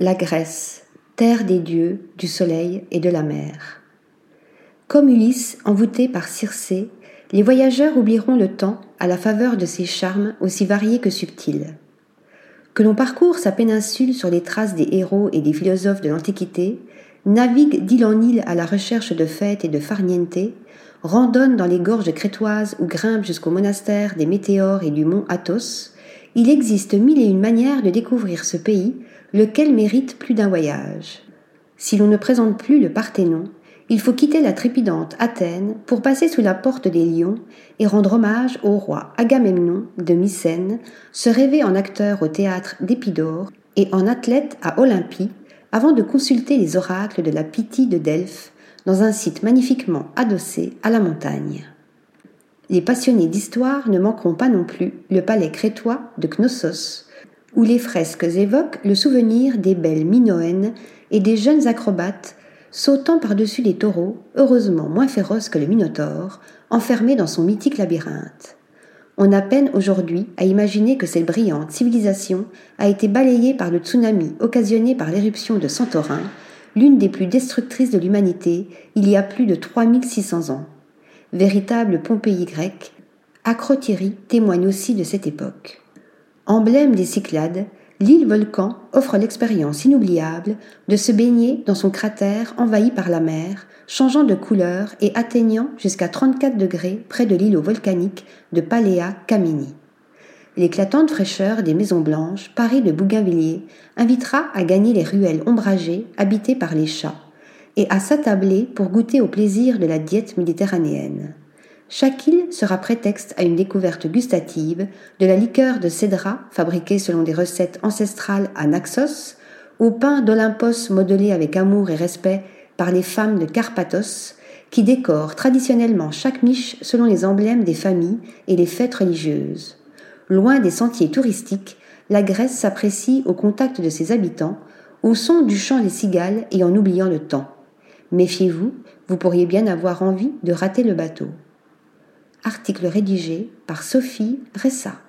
La Grèce, terre des dieux, du soleil et de la mer. Comme Ulysse, envoûté par Circé, les voyageurs oublieront le temps à la faveur de ses charmes aussi variés que subtils. Que l'on parcourt sa péninsule sur les traces des héros et des philosophes de l'Antiquité, navigue d'île en île à la recherche de fêtes et de farniente, randonne dans les gorges crétoises ou grimpe jusqu'au monastère des Météores et du mont Athos, il existe mille et une manières de découvrir ce pays, lequel mérite plus d'un voyage. Si l'on ne présente plus le Parthénon, il faut quitter la trépidante Athènes pour passer sous la porte des lions et rendre hommage au roi Agamemnon de Mycène, se rêver en acteur au théâtre d'Épidore et en athlète à Olympie, avant de consulter les oracles de la Pythie de Delphes dans un site magnifiquement adossé à la montagne. Les passionnés d'histoire ne manqueront pas non plus le palais crétois de Knossos, où les fresques évoquent le souvenir des belles minoennes et des jeunes acrobates sautant par-dessus les taureaux, heureusement moins féroces que le Minotaure, enfermé dans son mythique labyrinthe. On a peine aujourd'hui à imaginer que cette brillante civilisation a été balayée par le tsunami occasionné par l'éruption de Santorin, l'une des plus destructrices de l'humanité, il y a plus de 3600 ans. Véritable Pompéi grecque, Acrotiri témoigne aussi de cette époque. Emblème des Cyclades, l'île Volcan offre l'expérience inoubliable de se baigner dans son cratère envahi par la mer, changeant de couleur et atteignant jusqu'à 34 degrés près de l'îlot volcanique de Palea Camini. L'éclatante fraîcheur des maisons blanches, parées de bougainvilliers, invitera à gagner les ruelles ombragées habitées par les chats et à s'attabler pour goûter au plaisir de la diète méditerranéenne. Chaque île sera prétexte à une découverte gustative de la liqueur de cédra fabriquée selon des recettes ancestrales à Naxos, au pain d'Olympos modelé avec amour et respect par les femmes de Carpathos, qui décorent traditionnellement chaque miche selon les emblèmes des familles et les fêtes religieuses. Loin des sentiers touristiques, la Grèce s'apprécie au contact de ses habitants, au son du chant des cigales et en oubliant le temps. Méfiez-vous, vous pourriez bien avoir envie de rater le bateau. Article rédigé par Sophie Ressa.